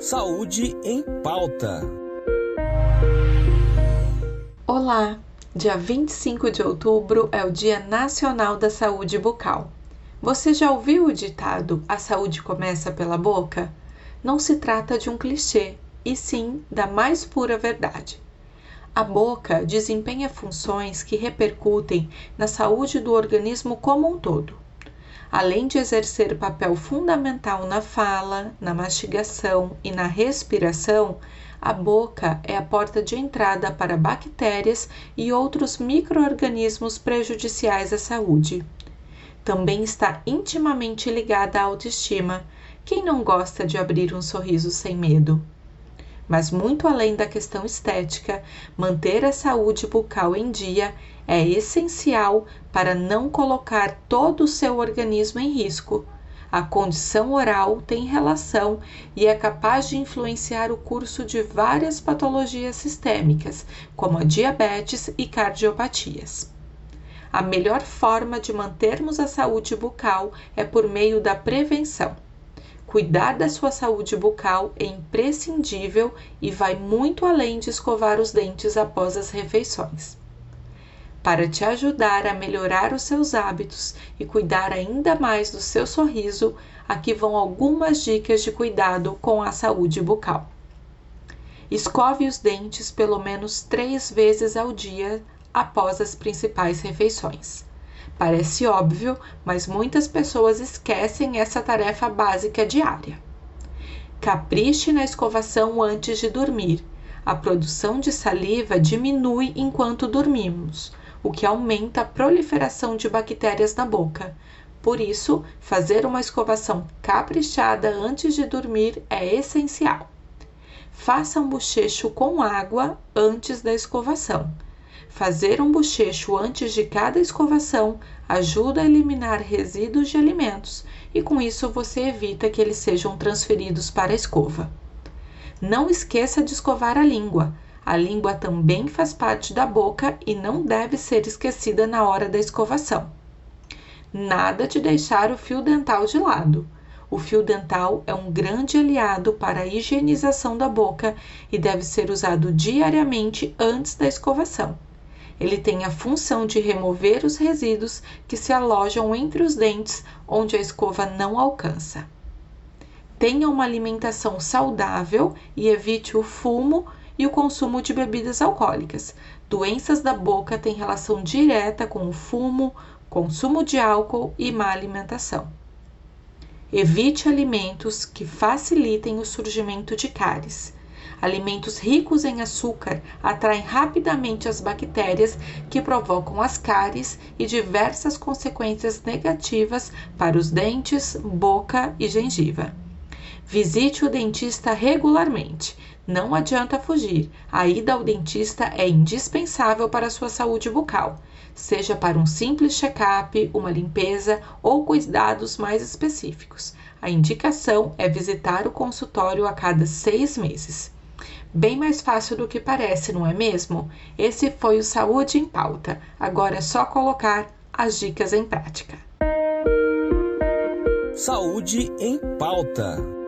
Saúde em Pauta. Olá! Dia 25 de outubro é o Dia Nacional da Saúde Bucal. Você já ouviu o ditado A saúde começa pela boca? Não se trata de um clichê, e sim da mais pura verdade. A boca desempenha funções que repercutem na saúde do organismo como um todo além de exercer papel fundamental na fala, na mastigação e na respiração, a boca é a porta de entrada para bactérias e outros microorganismos prejudiciais à saúde. Também está intimamente ligada à autoestima. Quem não gosta de abrir um sorriso sem medo? Mas, muito além da questão estética, manter a saúde bucal em dia é essencial para não colocar todo o seu organismo em risco. A condição oral tem relação e é capaz de influenciar o curso de várias patologias sistêmicas, como a diabetes e cardiopatias. A melhor forma de mantermos a saúde bucal é por meio da prevenção. Cuidar da sua saúde bucal é imprescindível e vai muito além de escovar os dentes após as refeições. Para te ajudar a melhorar os seus hábitos e cuidar ainda mais do seu sorriso, aqui vão algumas dicas de cuidado com a saúde bucal. Escove os dentes pelo menos três vezes ao dia após as principais refeições. Parece óbvio, mas muitas pessoas esquecem essa tarefa básica diária. Capriche na escovação antes de dormir. A produção de saliva diminui enquanto dormimos, o que aumenta a proliferação de bactérias na boca. Por isso, fazer uma escovação caprichada antes de dormir é essencial. Faça um bochecho com água antes da escovação. Fazer um bochecho antes de cada escovação ajuda a eliminar resíduos de alimentos e com isso você evita que eles sejam transferidos para a escova. Não esqueça de escovar a língua. A língua também faz parte da boca e não deve ser esquecida na hora da escovação. Nada de deixar o fio dental de lado. O fio dental é um grande aliado para a higienização da boca e deve ser usado diariamente antes da escovação. Ele tem a função de remover os resíduos que se alojam entre os dentes onde a escova não alcança. Tenha uma alimentação saudável e evite o fumo e o consumo de bebidas alcoólicas. Doenças da boca têm relação direta com o fumo, consumo de álcool e má alimentação. Evite alimentos que facilitem o surgimento de cáries. Alimentos ricos em açúcar atraem rapidamente as bactérias que provocam as cáries e diversas consequências negativas para os dentes, boca e gengiva. Visite o dentista regularmente. Não adianta fugir. A ida ao dentista é indispensável para a sua saúde bucal, seja para um simples check-up, uma limpeza ou cuidados mais específicos. A indicação é visitar o consultório a cada seis meses. Bem mais fácil do que parece, não é mesmo? Esse foi o Saúde em Pauta. Agora é só colocar as dicas em prática. Saúde em Pauta.